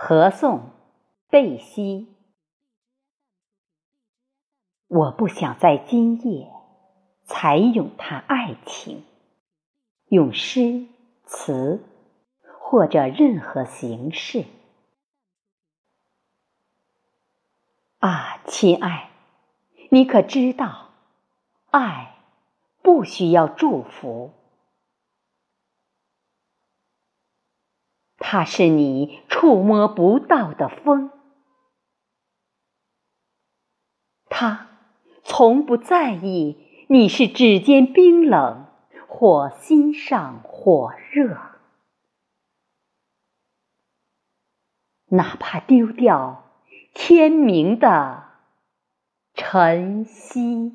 合颂，贝西。我不想在今夜采咏叹爱情，用诗词或者任何形式。啊，亲爱，你可知道，爱不需要祝福。它是你触摸不到的风，它从不在意你是指尖冰冷或心上火热，哪怕丢掉天明的晨曦。